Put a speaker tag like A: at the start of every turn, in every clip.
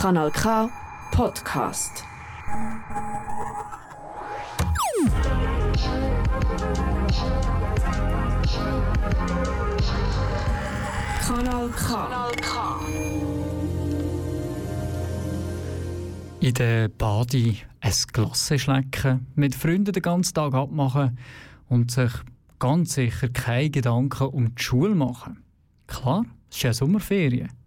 A: Kanal K Podcast. Kanal K.
B: In der Bade ein Glas schlecken, mit Freunden den ganzen Tag abmachen und sich ganz sicher keine Gedanken um die Schule machen. Klar, es ist ja Sommerferien.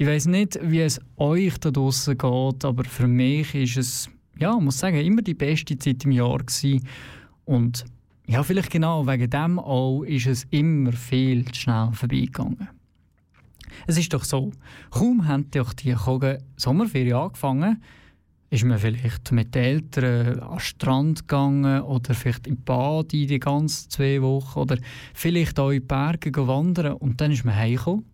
B: Ich weiß nicht, wie es euch da draußen geht, aber für mich ist es, ja, muss sagen, immer die beste Zeit im Jahr gewesen. Und ja, vielleicht genau wegen dem auch ist es immer viel zu schnell vorbeigegangen. Es ist doch so, kaum haben doch die Kogen Sommerferien angefangen, ist man vielleicht mit den Eltern den Strand gegangen oder vielleicht im Bad die ganzen zwei Wochen oder vielleicht auch in die Berge wandern und dann ist man heimgekommen,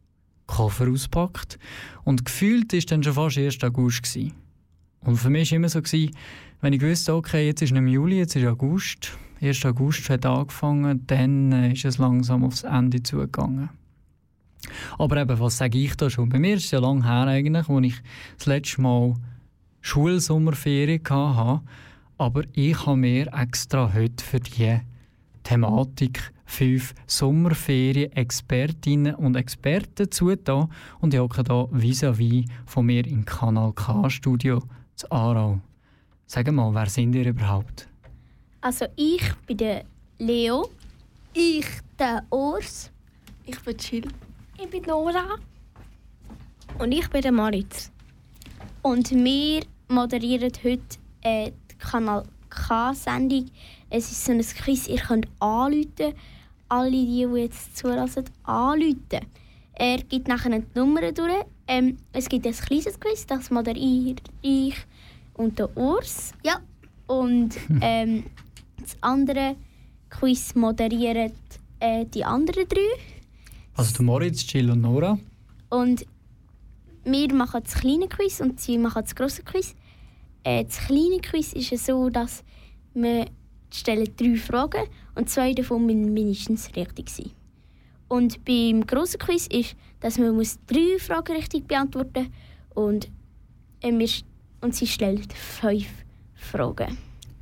B: Koffer auspackt und gefühlt ist dann schon fast 1. August gewesen. Und für mich war immer so, gewesen, wenn ich wusste, okay, jetzt ist nicht Juli, jetzt ist August, 1. August hat angefangen, dann äh, ist es langsam aufs Ende zugegangen. Aber eben, was sage ich da schon? Bei mir ist es ja lange her eigentlich, als ich das letzte Mal Schulsommerferien hatte. Aber ich habe mir extra heute für die Thematik fünf Sommerferien-Expertinnen und Experten zugetan. Und ich hocke hier vis-à-vis von mir im Kanal K-Studio zu Aarau. Sag mal, wer sind ihr überhaupt?
C: Also ich bin der Leo.
D: Ich, der Urs.
E: Ich bin Chill.
F: Ich bin Nora.
C: Und ich bin der Maritz. Und wir moderieren heute äh, die Kanal K-Sendung. Es ist so ein Quiz, ihr könnt anrufen. Alle, die, die jetzt zulassen, anrufen. Er gibt nachher die Nummern durch. Ähm, es gibt ein kleines Quiz, das moderiere ich und der Urs.
D: Ja.
C: Und ähm, das andere Quiz moderieren äh, die anderen drei.
B: Also der Moritz, Jill und Nora.
C: Und wir machen das kleine Quiz und sie machen das große Quiz. Äh, das kleine Quiz ist es so, dass wir stellen drei Fragen und zwei davon müssen mindestens richtig sein. Und beim großen Quiz ist, dass man muss drei Fragen richtig beantworten und, äh, wir, und sie stellt fünf Fragen.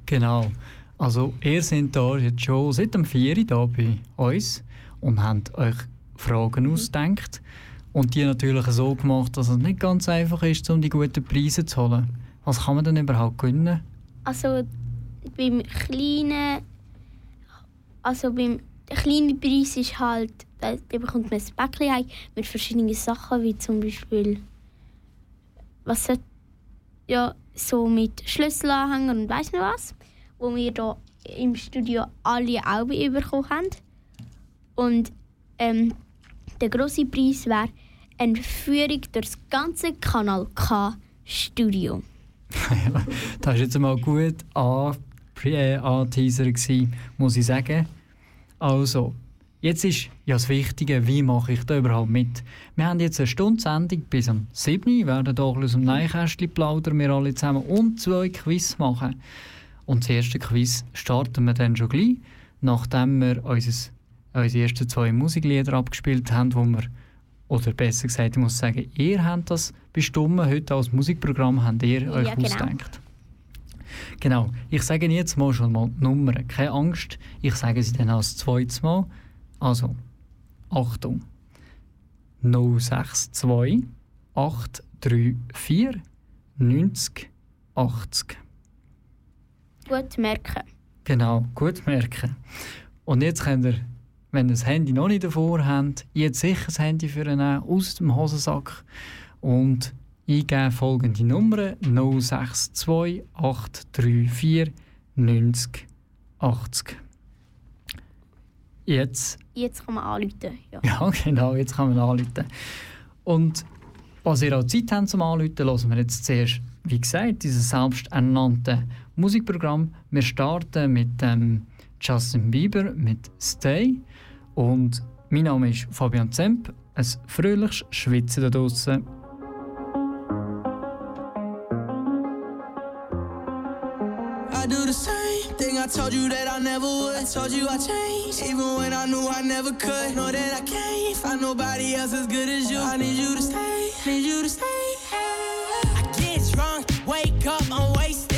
B: Genau. Also ihr seid da jetzt schon seit dem 4 da bei uns und habt euch Fragen ausgedacht. Und die natürlich so gemacht, dass es nicht ganz einfach ist, um die guten Preise zu holen. Was kann man denn überhaupt gewinnen?
C: Also beim kleinen, also beim kleinen Preis ist halt, da bekommt man ein Päckchen mit verschiedenen Sachen, wie zum Beispiel, was sollte- ja, so mit Schlüsselanhänger und weiss nicht was, wo wir hier im Studio alle auch bekommen haben. Und ähm, der große Preis wäre eine Führung durch das ganze Kanal K Studio.
B: das war jetzt mal gut an- äh, muss ich sagen. Also, jetzt ist ja das Wichtige, wie mache ich da überhaupt mit? Wir haben jetzt eine Stunde Sendung bis um 7 Uhr, werden hier aus dem Neinkästchen plaudern, wir alle zusammen, und zwei Quiz machen. Und das erste Quiz starten wir dann schon gleich, nachdem wir unser, unsere ersten zwei Musiklieder abgespielt haben, wo wir, oder besser gesagt, ich muss sagen, ihr habt das bestimmt heute als Musikprogramm, habt ihr euch
C: Ja, genau.
B: ausgedacht. Genau, ich sage jetzt mal schon mal die Nummern, keine Angst, ich sage sie dann als zweites Mal. Also, Achtung. 062 834 90 80.
C: Gut merken.
B: Genau, gut merken. Und jetzt könnt ihr, wenn ihr das Handy noch nicht davor habt, jetzt sicher das Handy für nehmen, aus dem Hosensack und eingeben folgende Nummern 062 834 90 80. Jetzt
C: Jetzt kann man anrufen. Ja.
B: ja, genau, jetzt kann man anrufen. Und was ihr auch Zeit habt zum Anrufen, hören wir jetzt zuerst, wie gesagt, dieses selbsternannte Musikprogramm. Wir starten mit ähm, Justin Bieber mit Stay. Und mein Name ist Fabian Zemp. Ein fröhliches Schwitzen da draussen.
G: I do the same thing I told you that I never would. I told you I changed, even when I knew I never could. Know that I can't find nobody else as good as you. I need you to stay, need you to stay.
H: your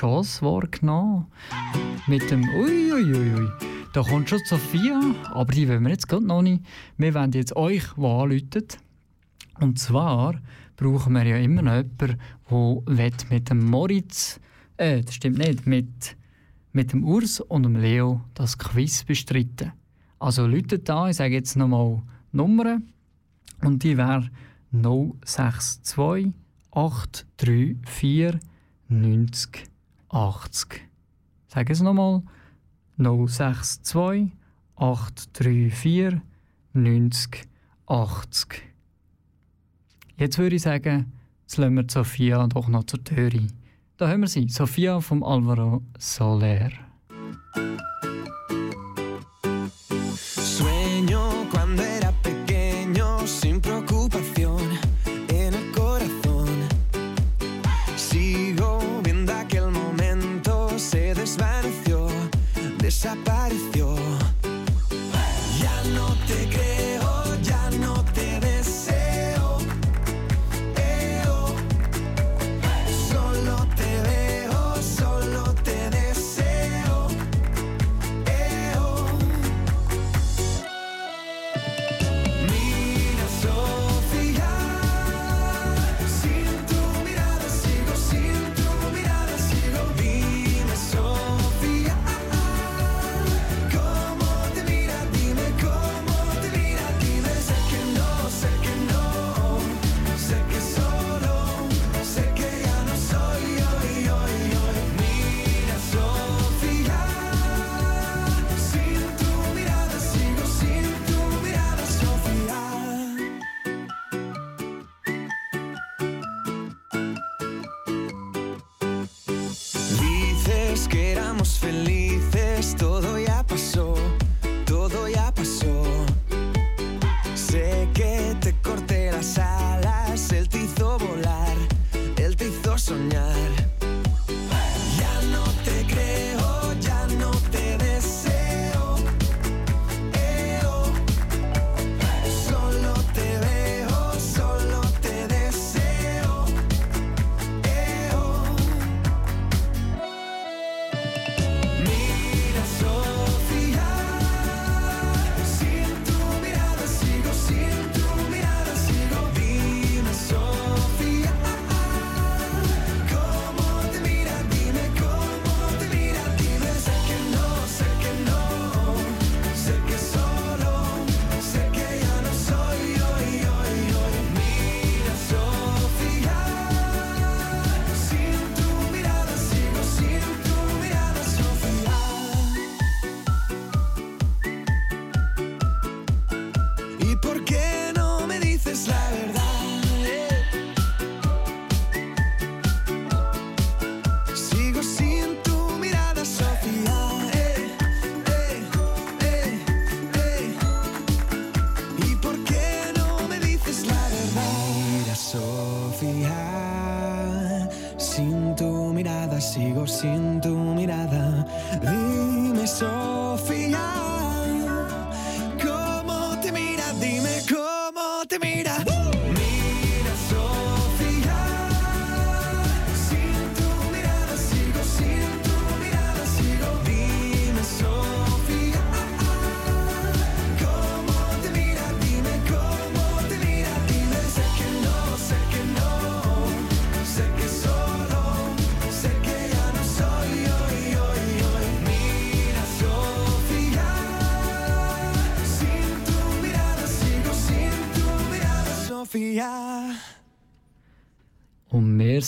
I: Chance wahrgenommen. Mit dem Uiuiui. Da kommt schon Sophia, aber die wollen wir jetzt gerade noch nicht. Wir wollen jetzt euch, die anrufen. Und zwar brauchen wir ja immer noch jemanden, der mit dem Moritz, äh, das stimmt nicht, mit, mit dem Urs und dem Leo das Quiz bestreiten. Also läutet da, ich sage jetzt nochmal Nummern. Und die wäre 062 834 90 80. Sag es nochmal. 062 834 90 80. Jetzt würde ich sagen, jetzt lassen wir Sophia doch noch zur Tür ein. Da haben wir sie, Sophia vom Alvaro Soler.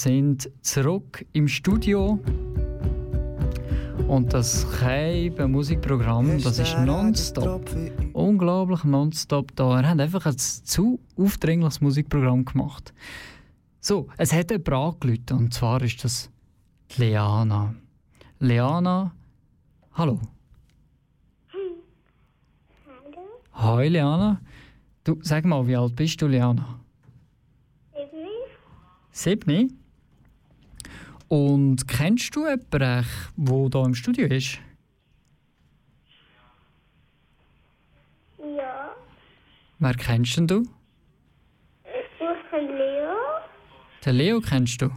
B: Sind zurück im Studio. Und das Keiben Musikprogramm, das ist nonstop. Unglaublich nonstop da. Er hat einfach ein zu aufdringliches Musikprogramm gemacht. So, es hat jemand angerufen, und zwar ist das Leana. Leana, hallo.
D: Hallo,
B: Hi Leana. Du, sag mal, wie alt bist du, Leana?
D: Ebni.
B: Siebni. Und kennst du jemanden, der hier im Studio ist?
D: Ja,
B: Wer kennst denn du?
D: ich bin Leo
B: Den Leo kennst du?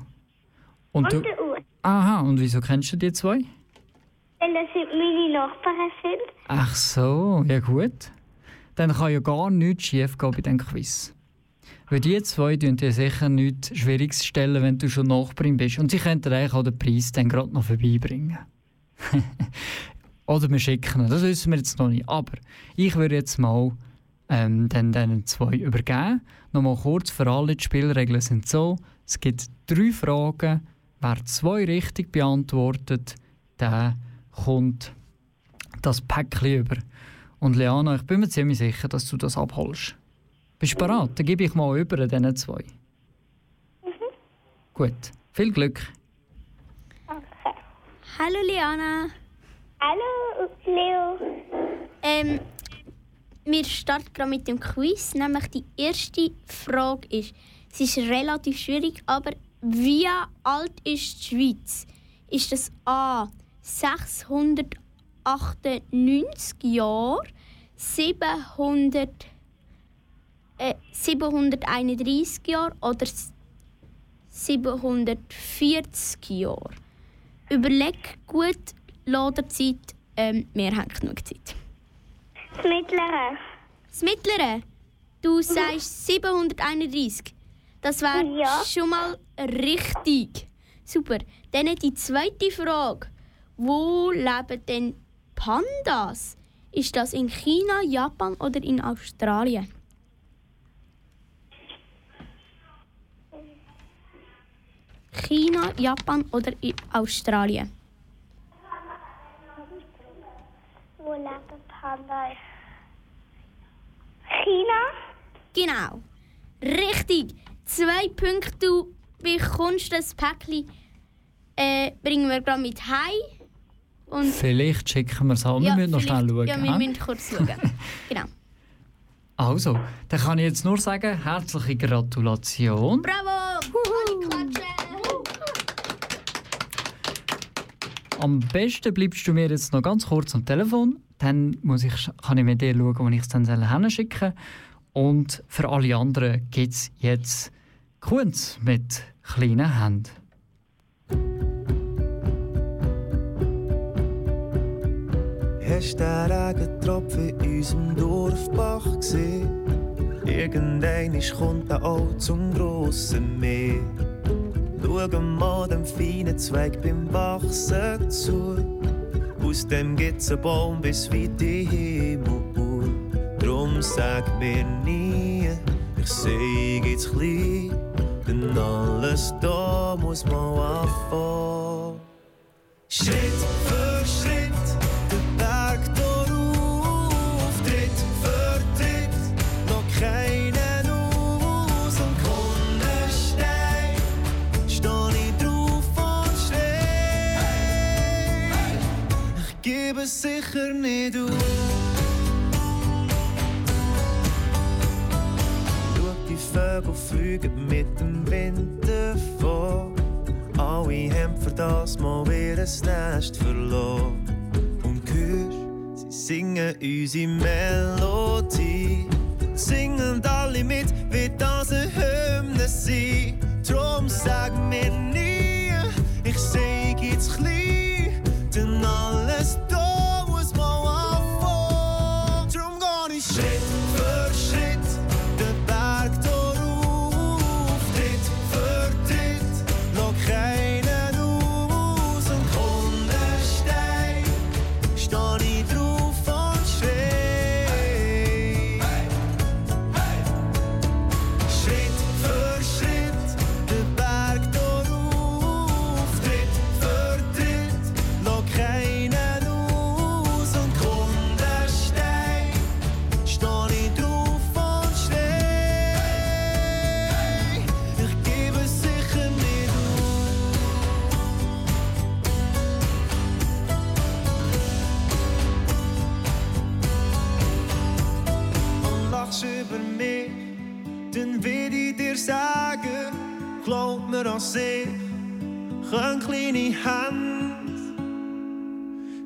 B: Und
D: und
B: du?
D: der Uhr.
B: Aha, und wieso kennst du die zwei?
D: Weil das sind meine Nachbarn sind.
B: Ach so, ja gut. Dann kann ja gar nichts schief gehen bei diesem Quiz. Weil die zwei tun dir sicher nichts Schwieriges stellen, wenn du schon Nachbarin bist. Und sie könnten eigentlich auch den Preis dann gerade noch vorbeibringen. Oder wir schicken ihn, das wissen wir jetzt noch nicht. Aber ich würde jetzt mal ähm, dann diesen zwei übergeben. Nochmal kurz für alle, die Spielregeln sind so, es gibt drei Fragen. Wer zwei richtig beantwortet, der kommt das Päckchen über. Und Leana, ich bin mir ziemlich sicher, dass du das abholst. Bist du bereit? Dann gebe ich mal über diesen zwei. Gut, viel Glück.
D: Okay.
C: Hallo Liana.
D: Hallo, Leo.
C: Ähm, wir starten gerade mit dem Quiz. Nämlich die erste Frage ist, es ist relativ schwierig, aber wie alt ist die Schweiz? Ist das A 698 Jahre, 700, äh, 731 Jahre oder s- 740 Jahre? Überleg gut, lass dir Zeit. Ähm, wir haben genug Zeit.
D: Das Mittlere.
C: Das Mittlere, du sagst 731. Das wäre
D: Ja.
C: schon mal richtig. Super. Dann die zweite Frage. Wo leben denn Pandas? Ist das in China, Japan oder in Australien? China, Japan oder in Australien?
D: Wo leben Pandas? China?
C: Genau. Richtig. Zwei Punkte. Du bekommst das Päckchen. Äh, bringen wir gerade mit heim. Und
B: Vielleicht schicken wir es an. Wir müssen noch schnell schauen.
C: Ja, wir müssen kurz schauen. genau.
B: Also, dann kann ich jetzt nur sagen, herzliche Gratulation.
C: Bravo! Alle
B: Am besten bleibst du mir jetzt noch ganz kurz am Telefon. Dann muss ich, kann ich mit dir schauen, wo ich es dann hinschicken soll. Und für alle anderen gibt es jetzt Kunz mit kleinen Händen.
E: Hast den Regentropfen in unserem Dorfbach gesehen? Irgendein kommt er auch zum grossen Meer. Schau mal dem feinen Zweig beim Wachsen zu. Aus dem gibt's einen Baum bis weit in Himmel. Drum sag mir nie, ich seh jetzt klein. Denn alles da muss man anfangen. Es sicher nicht auf. Schau, die Vögel fliegen mit dem Wind davon. Alle haben für das mal ihr Nest verloren. Und hörst, sie singen unsere Melodie. Singen alle mit, wie das eine Hymne sein. Drum sag mir nie, ich seh jetzt klein. Denn alles wir an See, können kleine Hände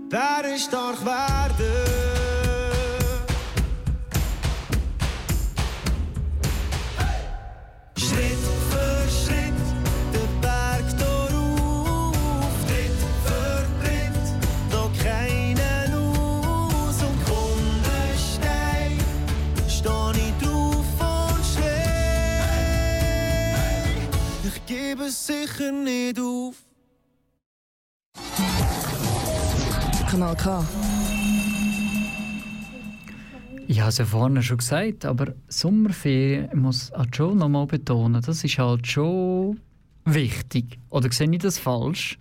E: Bären stark werden.
F: K.
B: Ich habe es ja vorhin schon gesagt, aber Sommerferien, ich muss auch schon noch mal betonen, das ist halt schon wichtig. Oder sehe ich das falsch?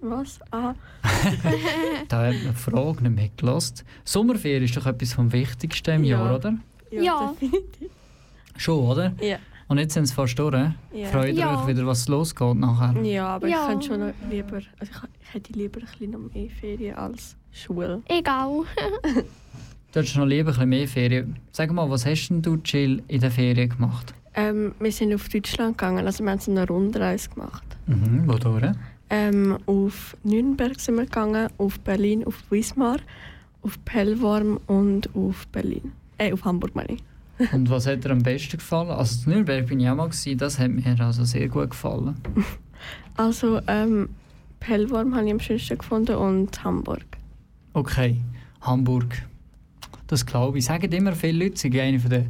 J: Was? Ah,
B: Da hat man die Frage nicht mitgelassen. Sommerferien ist doch etwas vom Wichtigsten im
J: Ja.
B: Jahr, oder?
C: Ja.
J: definitiv.
B: Schon, oder?
J: Ja.
B: Und jetzt sind es fast durch.
J: Ja.
B: Freut
C: Ja.
B: euch wieder, was losgeht nachher?
J: Ja, aber
C: Ja.
J: ich könnte schon lieber, also ich, ich hätte lieber ein bisschen noch mehr Ferien als Schule.
C: Egal.
B: Du hättest noch lieber ein bisschen mehr Ferien. Sag mal, was hast denn du, Jill, in den Ferien gemacht?
J: Ähm, wir sind auf Deutschland gegangen, also wir haben so eine Rundreise gemacht.
B: Mhm, wodurch?
J: Ähm, auf Nürnberg sind wir gegangen, auf Berlin, auf Wismar, auf Pellworm und auf Berlin. Äh, auf Hamburg meine ich.
B: Und was hat dir am besten gefallen? Also in Nürnberg bin ich auch mal, gewesen, das hat mir also sehr gut gefallen.
J: Also ähm, Pellworm habe ich am schönsten gefunden und Hamburg.
B: Okay, Hamburg. Das glaube ich. Sagen immer viele Leute, sie eine der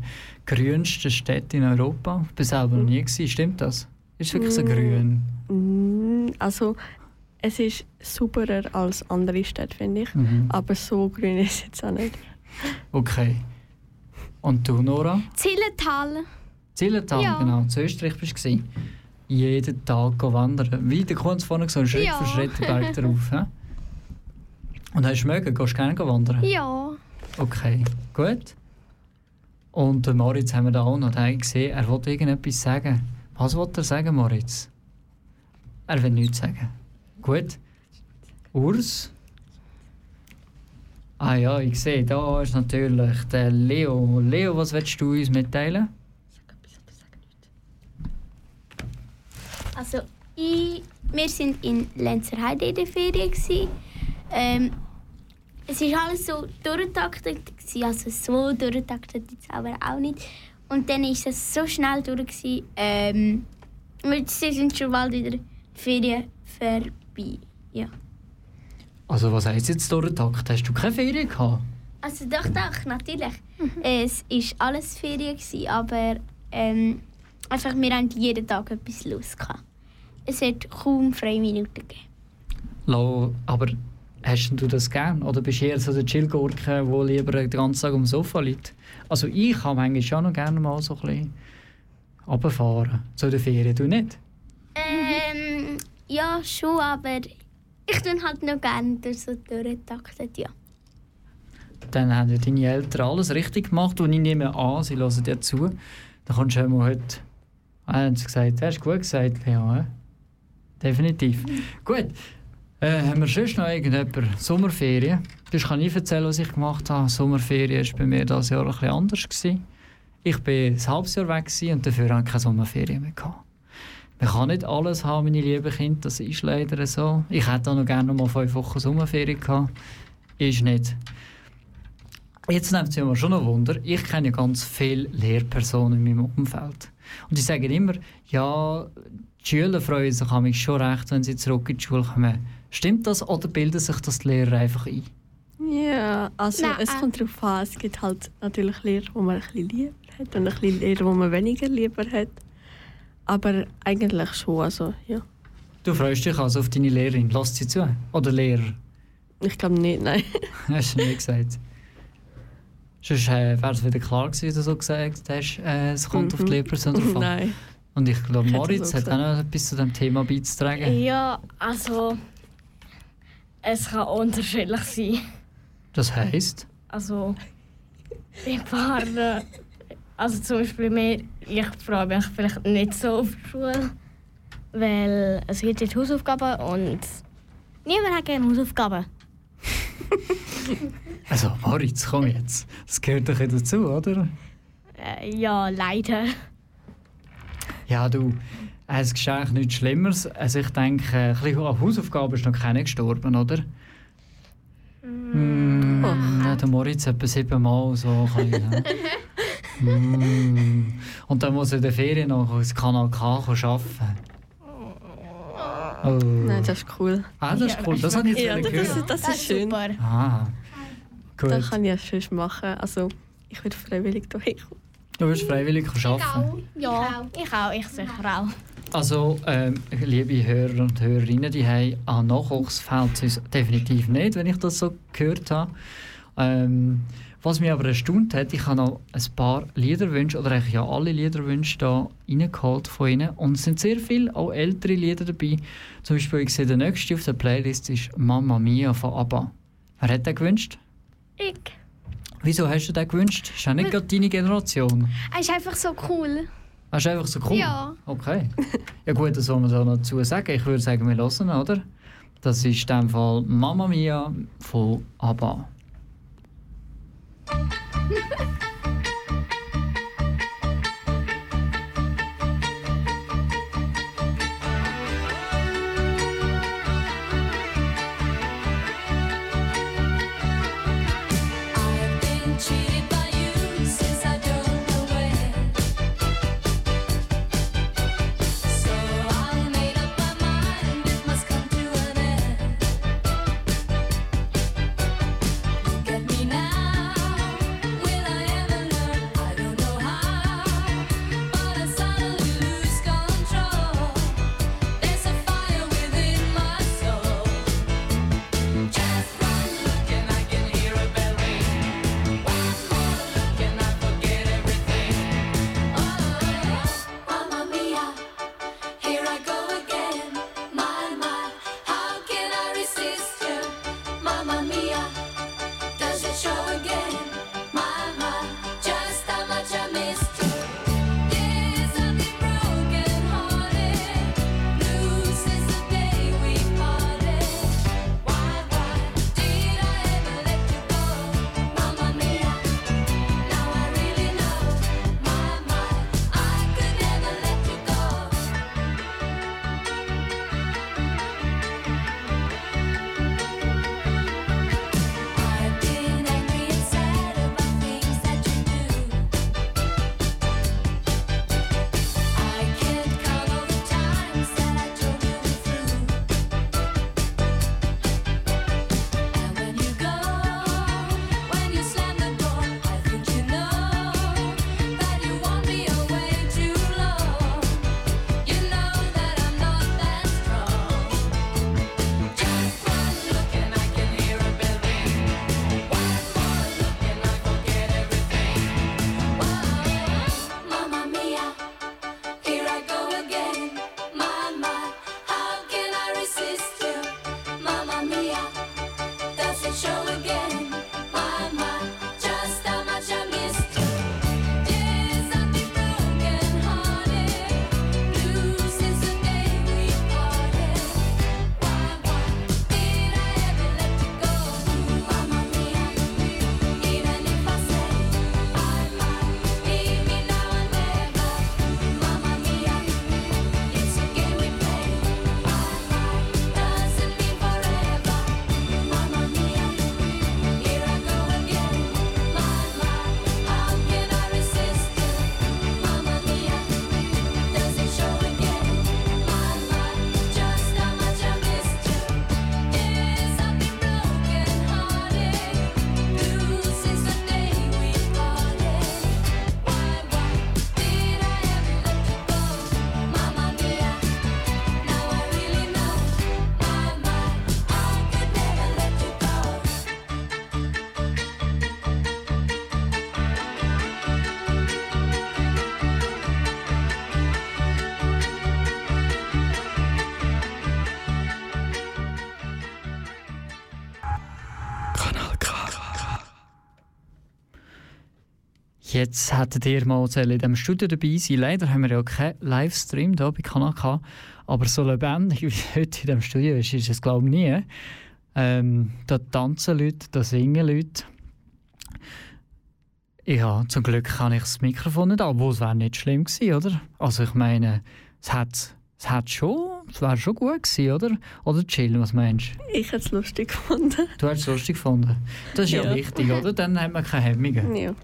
B: grünsten Städte in Europa. Ich war selber noch nie. Gewesen. Stimmt das? Ist es wirklich so
J: Mm.
B: grün?
J: Mm, Also es ist superer als andere Städte, finde ich.
B: Mhm.
J: Aber so grün ist es jetzt auch nicht.
B: Okay. Und du, Nora?
C: Zillental.
B: Zillertal,
C: Ja.
B: genau. Zu Österreich bist du. Jeden Tag wandern. Wie der Kunst vorhin gesagt Schritt
C: Ja.
B: für Schritt den Berg darauf. hä? Und hast du mögen? Gehst du gerne wandern?
C: Ja.
B: Okay, gut. Und den Moritz haben wir da auch noch den gesehen. Er wollte irgendetwas sagen. Was wollte er sagen, Moritz? Er will nichts sagen. Gut. Urs? Ah ja, ich sehe, da ist natürlich der Leo. Leo, was willst du uns mitteilen?
C: Also, ich, wir sind in Lenzerheide in der Ferien. Ähm, es war alles so durchgetaktet, also so durchgetaktet jetzt aber auch nicht. Und dann ist es so schnell durch. Ähm, und sie sind schon bald wieder die Ferien vorbei. Ja.
B: Also was heisst jetzt durchtakt? Hast du keine Ferien gehabt?
C: Also doch, doch, natürlich. Es war alles Ferien, gewesen, aber ähm, einfach, wir haben jeden Tag etwas los. gehabt. Es hat kaum freie Minuten gegeben.
B: Lo, aber hast du das gern? Oder bist du eher so der Chillgurke, der lieber den ganzen Tag am Sofa liegt? Also ich kann manchmal schon noch gerne mal so ein bisschen runterfahren. Zu den Ferien, du nicht?
C: Ähm, ja, schon, aber ich tue halt noch gerne durch so durchgetaktet, ja.
B: Dann haben ja deine Eltern alles richtig gemacht und ich nehme an, sie hören dir zu. Dann kannst du ja mal heute... Ah, haben sie gesagt, hast du gut gesagt, Lea, hä? Definitiv. Gut. Äh, haben wir sonst noch irgendjemand Sommerferien? Das kann ich erzählen, was ich gemacht habe. Sommerferien war bei mir dieses Jahr ein bisschen anders. Gewesen. Ich war ein halbes Jahr weg und dafür hatte ich keine Sommerferien mehr. Gehabt. Man kann nicht alles haben, meine lieben Kinder, das ist leider so. Ich hätte auch noch gerne noch mal fünf Wochen Sommerferien gehabt. Ist nicht. Jetzt nimmt es aber schon ein Wunder. Ich kenne ja ganz viele Lehrpersonen in meinem Umfeld. Und die sagen immer, ja, die Schüler freuen sich mich schon recht, wenn sie zurück in die Schule kommen. Stimmt das oder bilden sich das die Lehrer einfach ein?
J: Ja, also
C: Nein,
J: es
C: äh.
J: kommt darauf an. Es gibt halt natürlich Lehrer, die man ein bisschen lieber hat und ein bisschen Lehrer, die man weniger lieber hat. Aber eigentlich schon, also ja.
B: Du freust dich also auf deine Lehrerin. Lass sie zu. Oder Lehrer.
J: Ich glaube nicht, nein.
B: Hast du nie gesagt. Sonst äh, wäre es wieder klar gewesen, wie du so gesagt hast, äh, es kommt auf die
J: Mhm.
B: Lehrperson drauf an.
J: nein.
B: Und ich glaube,
J: Ich
B: Moritz hat auch noch etwas zu diesem Thema beizutragen.
K: Ja, also es kann unterschiedlich sein.
B: Das heisst,
K: Also bei Paaren, also zum Beispiel mir, ich freue mich vielleicht nicht so auf die Schule, weil es gibt jetzt Hausaufgaben und niemand hat gerne Hausaufgaben.
B: also Moritz, komm jetzt. Das gehört doch dazu, oder?
K: Äh, ja, leider.
B: Ja, du, es ist eigentlich nichts Schlimmeres. Also ich denke, ein an Hausaufgaben ist noch keiner gestorben, oder? Mm. mm. Oh. Der Moritz etwa siebenmal so. mm. Und dann muss er in der Ferien noch ins Kanal K arbeiten. Oh. oh.
J: Nein, das ist cool.
B: Ah, das ist cool. Das habe ich jetzt
J: ja, das,
B: gehört.
J: Das, das, ist schön.
K: Super.
B: Ah, gut.
J: Das kann ich ja schön machen. Also, ich würde freiwillig hierher kommen.
B: Du wirst freiwillig arbeiten? Ich auch.
K: Ja, ich auch. Ich sicher auch.
B: Also, ähm, liebe Hörer und Hörerinnen, die haben an Nachwuchs fehlt es uns definitiv nicht, wenn ich das so gehört habe. Ähm, was mich aber erstaunt hat, ich habe noch ein paar Liederwünsche, oder eigentlich ja alle Liederwünsche da reingeholt von ihnen. Und es sind sehr viele, auch ältere Lieder dabei. Zum Beispiel, ich sehe, der nächste auf der Playlist ist Mama Mia von ABBA. Wer hat den gewünscht?
L: Ich.
B: Wieso hast du den gewünscht? Ist ja nicht gerade deine Generation.
L: Er ist einfach so cool.
B: Er ist einfach so cool?
L: Ja.
B: Okay. Ja gut, das soll man da noch dazu sagen. Ich würde sagen, wir hören, oder? Das ist in dem Fall Mama Mia von ABBA.
M: Ha ha ha!
B: Jetzt hättet ihr mal in diesem Studio dabei sein Leider haben wir ja keinen Livestream hier bei Kanaka. Aber so lebendig wie heute in diesem Studio ist, ist es glaube ich nie. Ähm, da tanzen Leute, da singen Leute. Ja, zum Glück kann ich das Mikrofon nicht ab, es wäre nicht schlimm gewesen, oder? Also ich meine, es hat, es hat schon, es wäre schon gut gewesen, oder? Oder chillen, was meinst du?
J: Ich hätte es lustig gefunden.
B: Du hättest es lustig gefunden. Das ist ja,
J: ja
B: wichtig, oder? Dann haben wir keine Hemmungen.
J: Ja.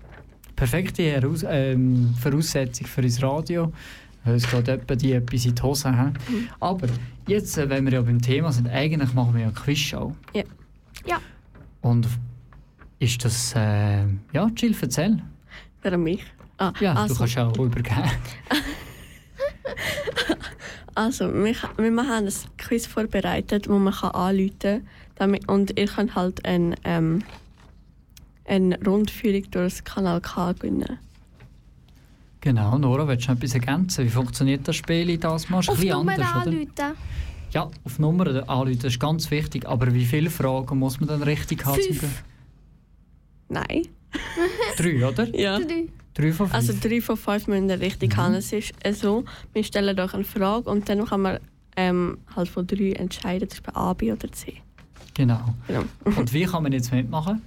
B: Perfekte Heraus ähm, Voraussetzung für unser Radio. weil Es geht etwa die etwas in die Hose. He? Aber jetzt, äh, wenn wir ja beim Thema sind, eigentlich machen wir ja eine Quizshow.
J: Ja.
N: Ja.
B: Und ist das, äh, ja, Jill, erzähl.
J: Wer an mich? Ah,
B: Ja,
J: also,
B: du kannst auch übergeben.
J: Also, wir, wir haben ein Quiz vorbereitet, wo man kann anrufen kann. Und ihr könnt halt ein, ähm, eine Rundführung durch das Kanal K gewinnen.
B: Genau, Nora, willst du noch etwas ergänzen? Wie funktioniert das Spiel in das Mal? Ist ein
L: Auf Nummer
B: anders, oder?
L: anrufen.
B: Ja, auf Nummer anrufen, das ist ganz wichtig. Aber wie viele Fragen muss man dann richtig haben?
L: Fünf.
J: Nein.
B: Drei, oder?
J: Ja.
L: Drei.
B: Drei von fünf.
J: Also drei von fünf müssen ihr richtig haben. Es ist äh, so, wir stellen euch eine Frage und dann kann man ähm, halt von drei entscheiden, Beispiel A, B oder C.
B: Genau.
J: Genau.
B: Und wie kann man jetzt mitmachen?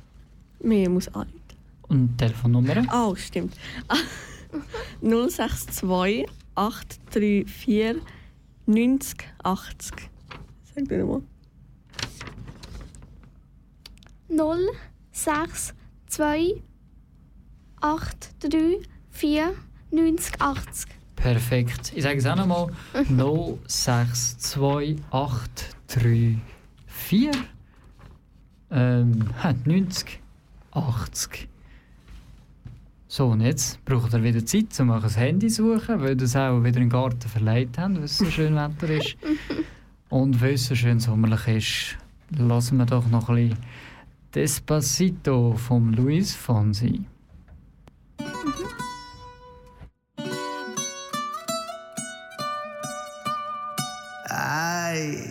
J: Man muss anrufen.
B: Und Telefonnummer?
J: Oh, stimmt. 062 834 90 80. Sag dir nochmal.
L: 0, 6, 2, 8, 3, 4, 90, 80.
B: Perfekt. Ich sage es auch nochmal. 062834 ähm, 90 80. So, und jetzt braucht ihr wieder Zeit, um euch ein Handy zu suchen, weil ihr es auch wieder im Garten verleiht habt, weil es so schön Wetter ist. Und weil es so schön sommerlich ist, lassen wir doch noch ein bisschen Despacito von Luis Fonsi.
I: Ay.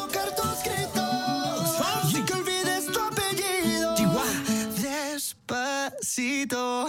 G: Despacito.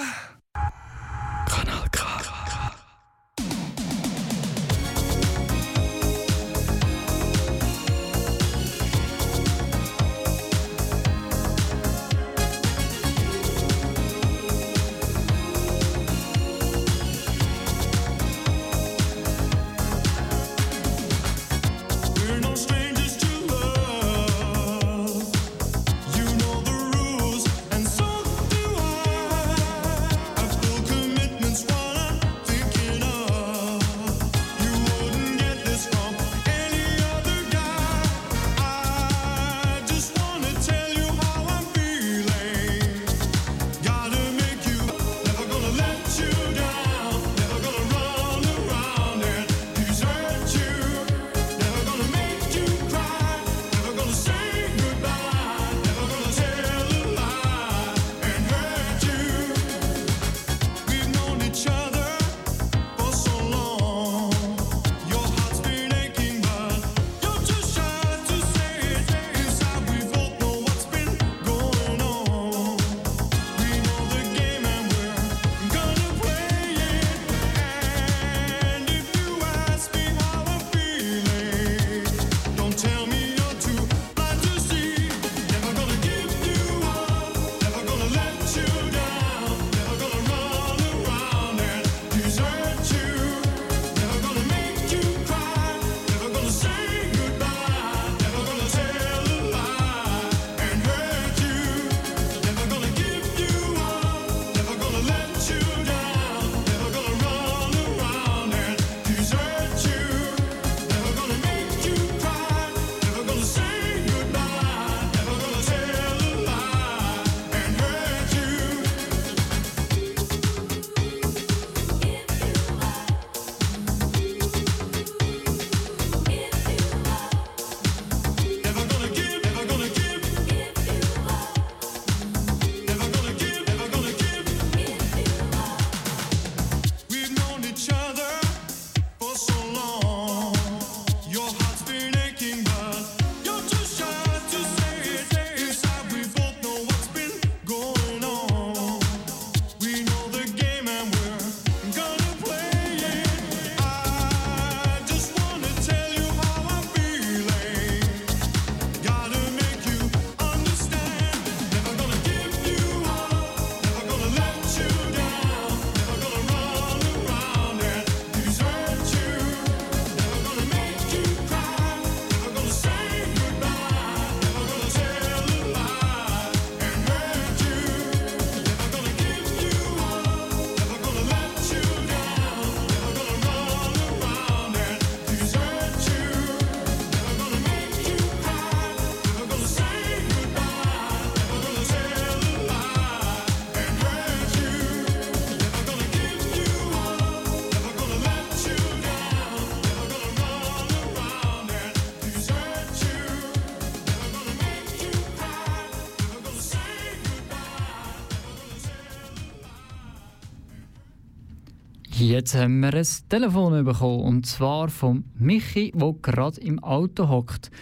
B: Jetzt haben wir ein Telefon bekommen, und zwar vom Michi, der gerade im Auto hockt.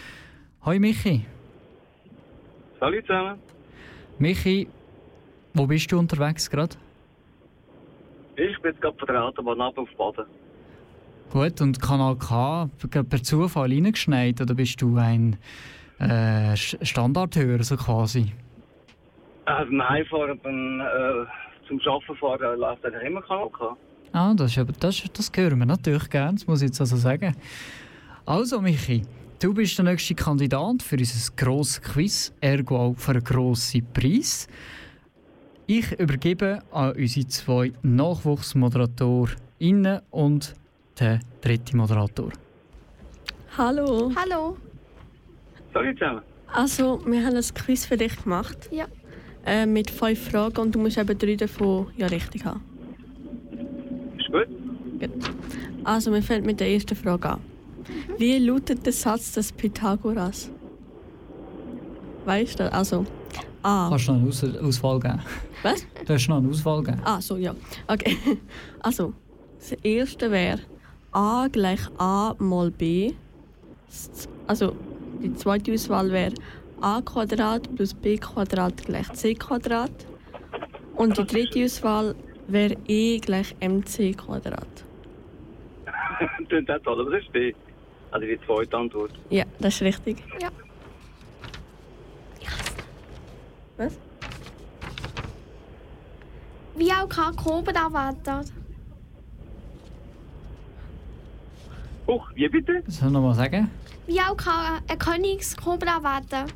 B: Hoi Michi.
O: Salut zusammen.
B: Michi, wo bist du unterwegs gerade?
O: Ich bin jetzt gerade von der Autobahn ab auf Baden.
B: Gut, und Kanal K per Zufall reingeschneit oder bist du ein äh, Standardhörer so quasi?
O: Äh, beim Heimfahren, beim, äh, zum Arbeiten fahren, läuft eigentlich immer Kanal K.
B: Ah, das, ist aber, das, das hören wir natürlich gerne, das muss ich jetzt also sagen. Also Michi, du bist der nächste Kandidat für unser grosses Quiz, ergo auch für einen grossen Preis. Ich übergebe an unsere zwei NachwuchsmoderatorInnen und den dritten Moderator.
J: Hallo.
L: Hallo.
O: Salut zusammen.
J: Also, wir haben ein Quiz für dich gemacht.
L: Ja.
J: äh, mit fünf Fragen und du musst eben drei davon ja richtig haben.
O: Gut?
J: Gut. Also, wir fangen mit der ersten Frage an. Wie lautet der Satz des Pythagoras? Weißt du? Also, A.
B: Kannst du noch eine Aus Auswahl geben?
J: Was?
B: Du hast noch eine Auswahl gegeben.
J: Ah, so, ja. Okay. Also, das erste wäre A gleich A mal B. Also, die zweite Auswahl wäre A Quadrat plus B Quadrat gleich C Quadrat. Und die dritte Auswahl wäre E gleich MC Quadrat.
O: Aber das ist B. Also die zweite Antwort.
J: Ja, das ist richtig.
L: Ja.
J: Was?
L: Wie auch kann Cobra erwartet.
O: Huch, wie bitte?
B: Soll ich noch mal sagen?
L: Wie auch kann ein Königskobra erwarten.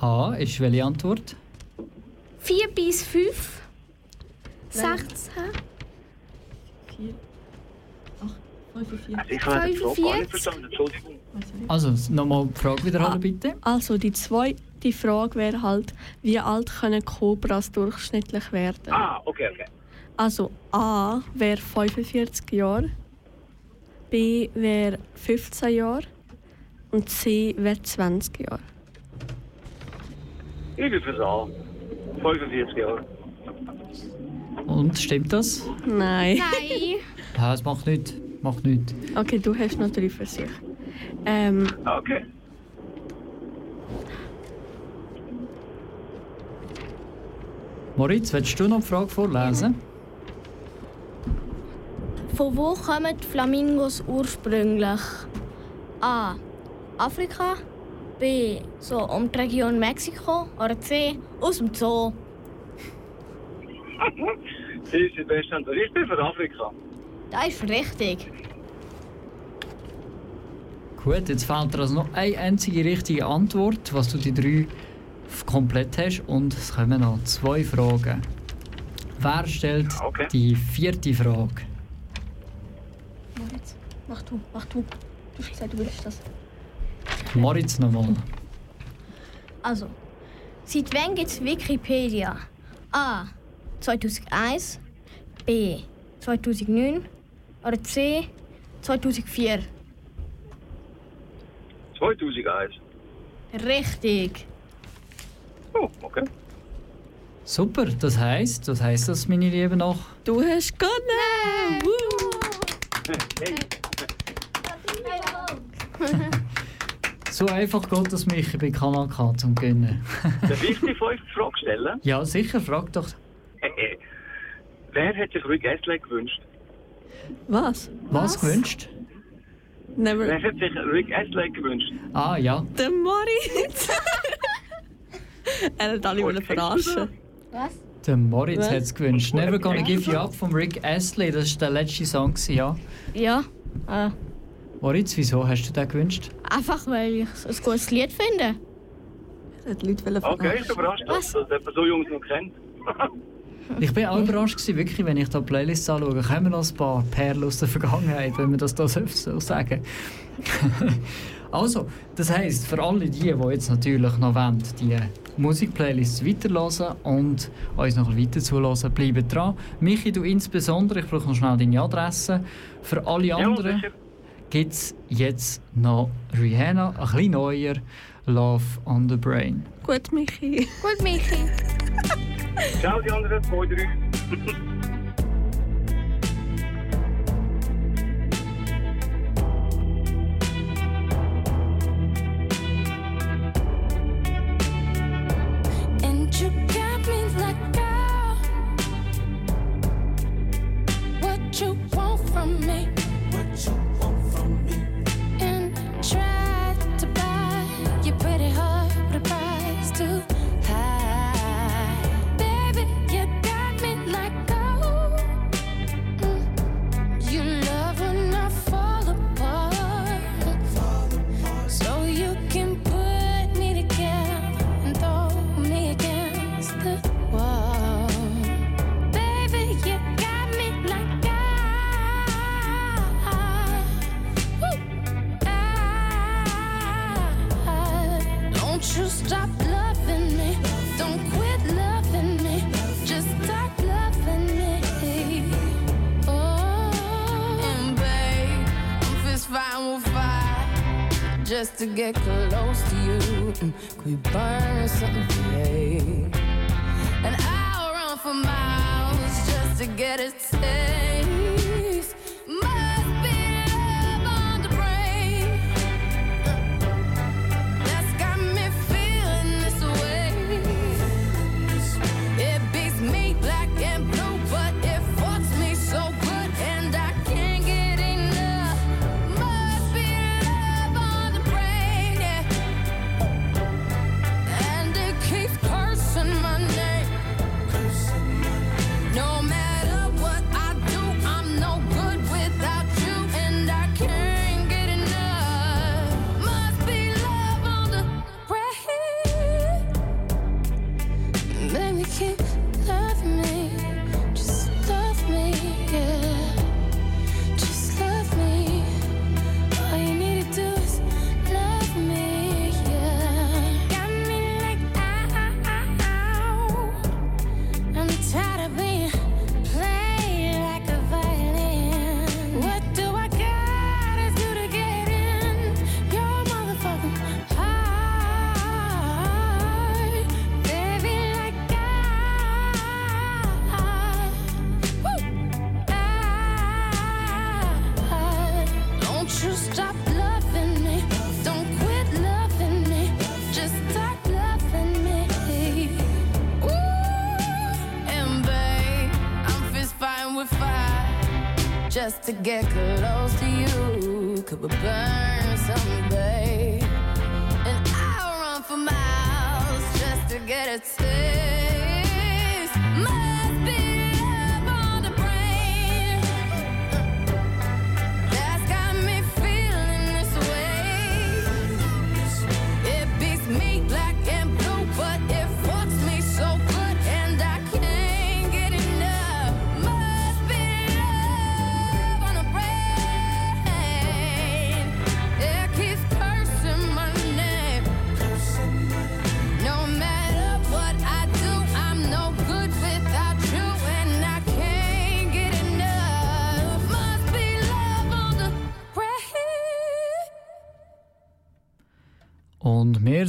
B: A ist welche Antwort?
L: 4 bis 5.
J: Nein.
L: 16.
J: 4, 8, 5, 4.
O: Also ich habe die Frage gar nicht
L: 45.
O: verstanden, Entschuldigung.
B: Also, nochmal die Frage wiederholen,
J: Ah.
B: bitte.
J: Also, die zweite Frage wäre halt, wie alt können Kobras durchschnittlich werden?
O: Ah, okay, okay.
J: Also A wäre 45 Jahre, B wäre 15 Jahre und C wäre 20 Jahre.
O: Ich bin fürs A. 45 Jahre.
B: Und stimmt das?
J: Nein.
L: Nein.
B: Ja, es macht nichts. Macht nichts.
J: Okay, du hast noch drei Versuche. Ähm,
O: Okay.
B: Moritz, willst du noch die Frage vorlesen?
K: Von wo kommen die Flamingos ursprünglich? A. Afrika. B. So um die Region Mexiko. Oder C. Aus dem Zoo.
O: Sie ist die beste Antwort. Ich bin für Afrika.
K: Das ist richtig.
B: Gut, jetzt fehlt dir also noch eine einzige richtige Antwort, was du die drei komplett hast. Und es kommen noch zwei Fragen. Wer stellt
O: Okay.
B: die vierte Frage?
J: Moritz, mach du, mach du. Du hast gesagt, du willst das.
B: Moritz nochmal.
K: Also, seit wann gibt es Wikipedia? A. 2001. B. 2009. Oder C. 2004.
O: 2001.
K: Richtig.
O: Oh, okay.
B: Super, das heisst, das heisst das, meine Lieben, noch.
J: Du hast gewonnen!
O: Hey.
B: So einfach geht das mich bei Kanal K zum Gönnen.
O: Darf ich die fünfte Frage stellen?
B: ja, sicher, frag doch.
O: Äh, äh. Wer hat sich Rick Astley gewünscht?
J: Was?
B: Was gewünscht?
J: Never.
O: Wer hat sich Rick Astley gewünscht?
B: Ah, ja.
J: Der Moritz! er hat alle wollen verarschen.
K: Was?
B: Der Moritz
J: Was?
B: hat es gewünscht. Never Gonna Give You Up von Rick Astley, das war der letzte Song, ja.
K: Ja. Äh,
B: Moritz, wieso hast du den gewünscht?
K: einfach weil ich es ein gutes Lied finde.
J: Hat die Leute wollen
O: Okay, ich bin überrascht, dass das jemand so Jungs noch kennt.
B: Ich bin auch überrascht, gewesen, wirklich, wenn ich da Playlists anschaue. Kommen noch ein paar Perlen aus der Vergangenheit, wenn man das da so so sagen Also, das heisst, für alle die, die jetzt natürlich noch wollen, die Musikplaylists weiterhören und uns noch weiter zulassen, bleiben dran. Michi, du insbesondere, ich brauche noch schnell deine Adresse. Für alle
O: Ja,
B: anderen
O: sicher.
B: Gibt es jetzt noch Rihanna, ein bisschen neuer, Love on the Brain.
J: Gut, Michi.
L: Gut, Michi.
O: Ciao, die anderen, zwei, drei.
H: get close to you. Could we burn something today? And I'll run for miles just to get a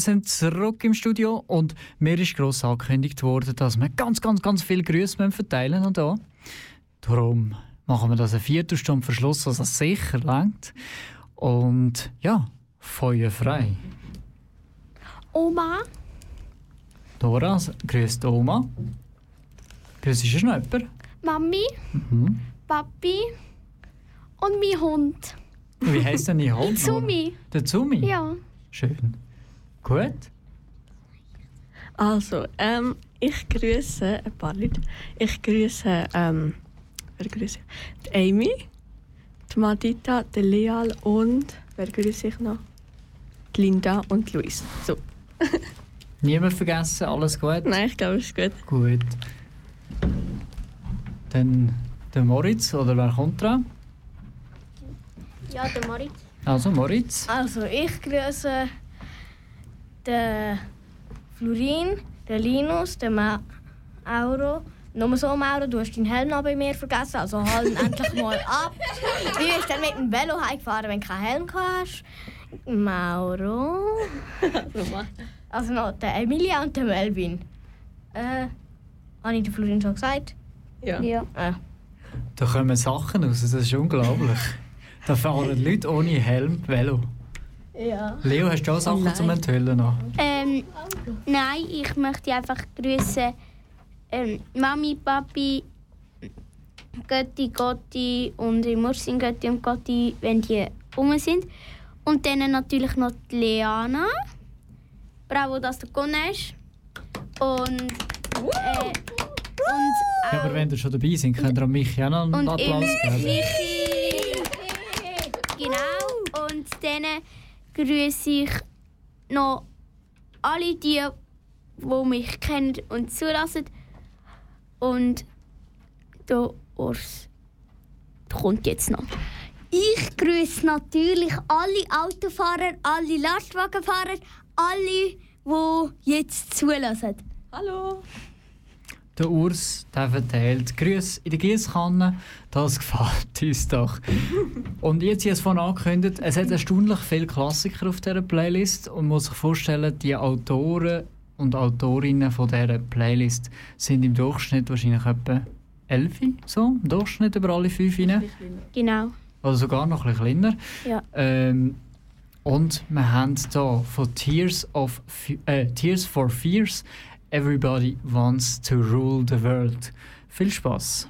B: sind zurück im Studio und mir ist gross angekündigt worden, dass wir ganz, ganz, ganz viele Grüße verteilen müssen. Da. Darum machen wir das eine Viertelstunde Verschluss, was das sicher langt. Und ja, Feuer frei.
L: Oma,
B: Dora, grüßt Oma. Grüßt ist noch jemand?
L: Mami,
B: Mhm.
L: Papi und mein Hund.
B: Wie heisst denn dein Hund?
L: Zumi.
B: Der Zumi?
L: Ja.
B: Schön. Gut.
J: Also, ähm, ich grüße ein paar Leute. Ich grüße, ähm, wer grüße ich? Die Amy, die Madita, die Leal und, wer grüße ich noch? Die Linda und die Luis. So.
B: Niemand vergessen, alles gut?
J: Nein, ich glaube, es ist gut.
B: Gut. Dann der Moritz, oder wer kommt dran?
C: Ja, der Moritz.
B: Also Moritz.
K: Also, ich grüße den Florin, den Linus, den Mauro. Nur so, Mauro, du hast deinen Helm noch bei mir vergessen, also halt endlich mal ab. Wie bist du denn mit dem Velo heimgefahren, wenn du keinen Helm hast? Mauro. Also noch der Emilia und der Melvin. Äh, habe ich den Florin schon gesagt?
J: Ja.
K: ja. Äh.
B: Da kommen Sachen raus, das ist unglaublich. Da fahren Leute ohne Helm Velo.
K: Ja.
B: Leo, hast du auch Sachen zum Enthüllen noch?
C: Ähm, nein, ich möchte einfach grüßen ähm, Mami, Papi, Götti, Gotti und sind Götti und Gotti, wenn die rum sind. Und dann natürlich noch die Leana. Bravo, dass du gewonnen hast. Und, äh, und
B: Ja, aber wenn ihr schon dabei sind, könnt ihr an mich auch noch einen
C: und
B: Applaus geben.
C: Michi. Genau. Und dann grüße ich noch alle die, die mich kennen und zulassen. Und der Urs kommt jetzt noch.
P: Ich grüße natürlich alle Autofahrer, alle Lastwagenfahrer, alle, die jetzt zulassen.
J: Hallo.
G: Der Urs der verteilt Grüße in der Gießkanne. Das gefällt uns doch. Und jetzt, ich habe es vorhin angekündigt, es hat erstaunlich viele Klassiker auf dieser Playlist und man muss sich vorstellen, die Autoren und Autorinnen von dieser Playlist sind im Durchschnitt wahrscheinlich etwa 11, so im Durchschnitt über alle fünf rein.
C: Genau.
G: Oder sogar noch ein bisschen kleiner.
C: Ja.
G: Ähm, und wir haben hier von Tears, of, äh, Tears for Fears Everybody Wants to Rule the World. Viel Spaß!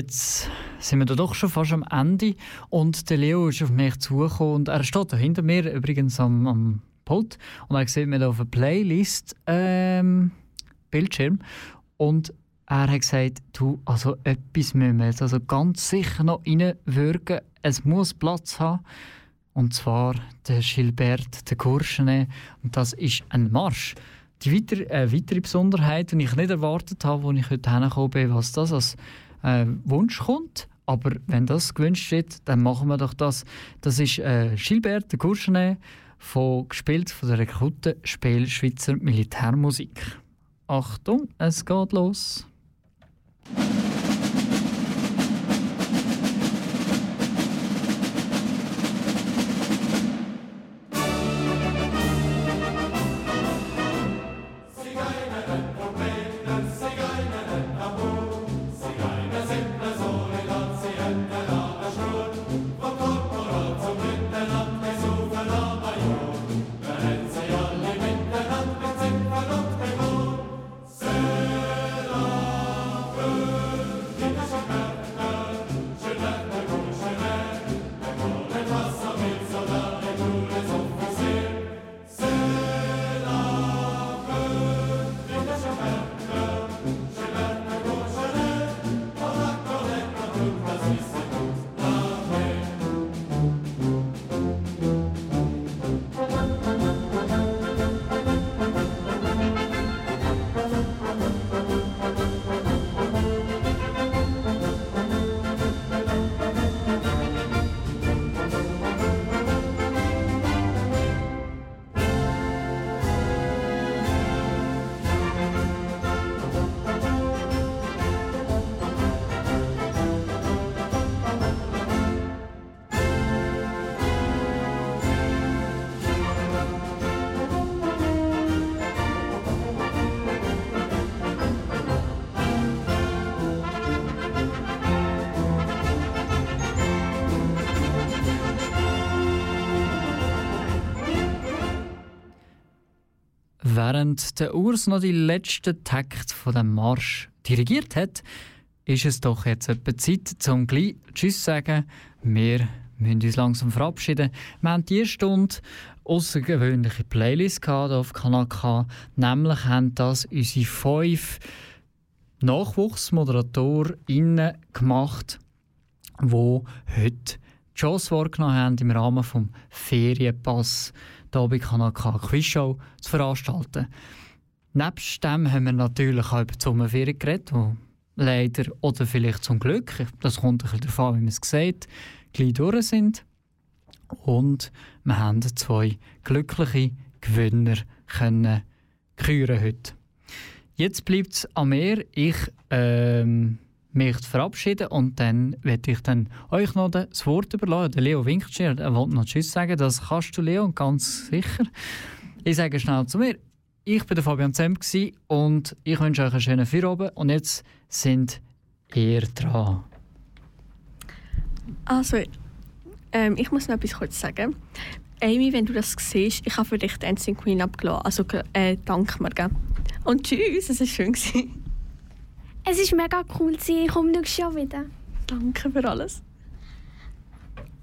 G: Jetzt sind wir da doch schon fast am Ende und der Leo ist auf mich zugekommen und er steht da hinter mir übrigens am, am Pult und er sieht mir da auf einer Playlist ähm, Bildschirm und
B: er hat gesagt, du, also etwas müssen wir jetzt also ganz sicher noch reinwirken. Es muss Platz haben. Und zwar der Gilbert de Courchenet. Und das ist ein Marsch. Die weiter, äh, weitere Besonderheit, die ich nicht erwartet habe, als ich heute hergekommen bin, was das als äh, Wunsch kommt. Aber wenn das gewünscht wird, dann machen wir doch das. Das ist äh, Gilbert de Courchenet, von, gespielt von der Rekrutenspiel Schweizer Militärmusik. Achtung, es geht los. Während der Urs noch die letzten Takte von dem Marsch dirigiert hat, ist es doch jetzt etwa Zeit, zum gleich Tschüss zu sagen. Wir müssen uns langsam verabschieden. Wir haben diese Stunde außergewöhnliche Playlist auf Kanal K. Nämlich haben das unsere fünf NachwuchsmoderatorInnen gemacht, die heute die Chance wahrgenommen haben, im Rahmen des Ferienpass hier bei Kanal K Quizshow zu veranstalten. Nebst dem haben wir natürlich auch über die Sommerferien geredet, die leider oder vielleicht zum Glück, das kommt ein bisschen an, wie man es sieht, gleich durch sind. Und wir haben zwei glückliche Gewinner können küren heute. Jetzt bleibt es an mir. Ich ähm, mich zu verabschieden und dann werde ich dann euch noch das Wort überlassen. Der Leo winkt wollte noch Tschüss sagen. Das kannst du, Leo, ganz sicher. Ich sage schnell zu mir. Ich bin der Fabian Zemp und ich wünsche euch einen schönen Feierabend. Und jetzt sind ihr dran.
J: Also, ähm, ich muss noch etwas kurz sagen. Amy, wenn du das siehst, ich habe für dich Dancing Queen abgelassen. Also, äh, danke mir. Und tschüss, es war schön.
L: Es ist mega cool, sie komm du schon wieder.
J: Danke für alles.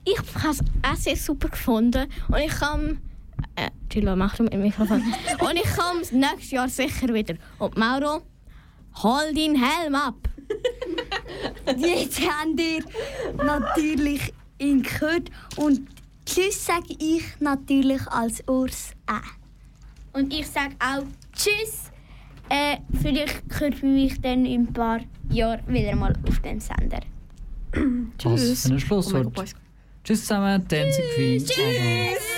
K: Ich habe es auch sehr super gefunden und ich kann... Äh, Gillo, mach du mit dem Mikrofon. und ich komme nächstes Jahr sicher wieder. Und Mauro, hol deinen Helm ab.
P: Jetzt habt ihr natürlich ihn gehört und Tschüss sage ich natürlich als Urs auch.
C: Und ich sage auch Tschüss. Äh, vielleicht hört man mich dann in ein paar Jahren wieder mal auf dem Sender.
B: Was für ein Schlusswort. Tschüss zusammen, Dancing Queen. Tschüss.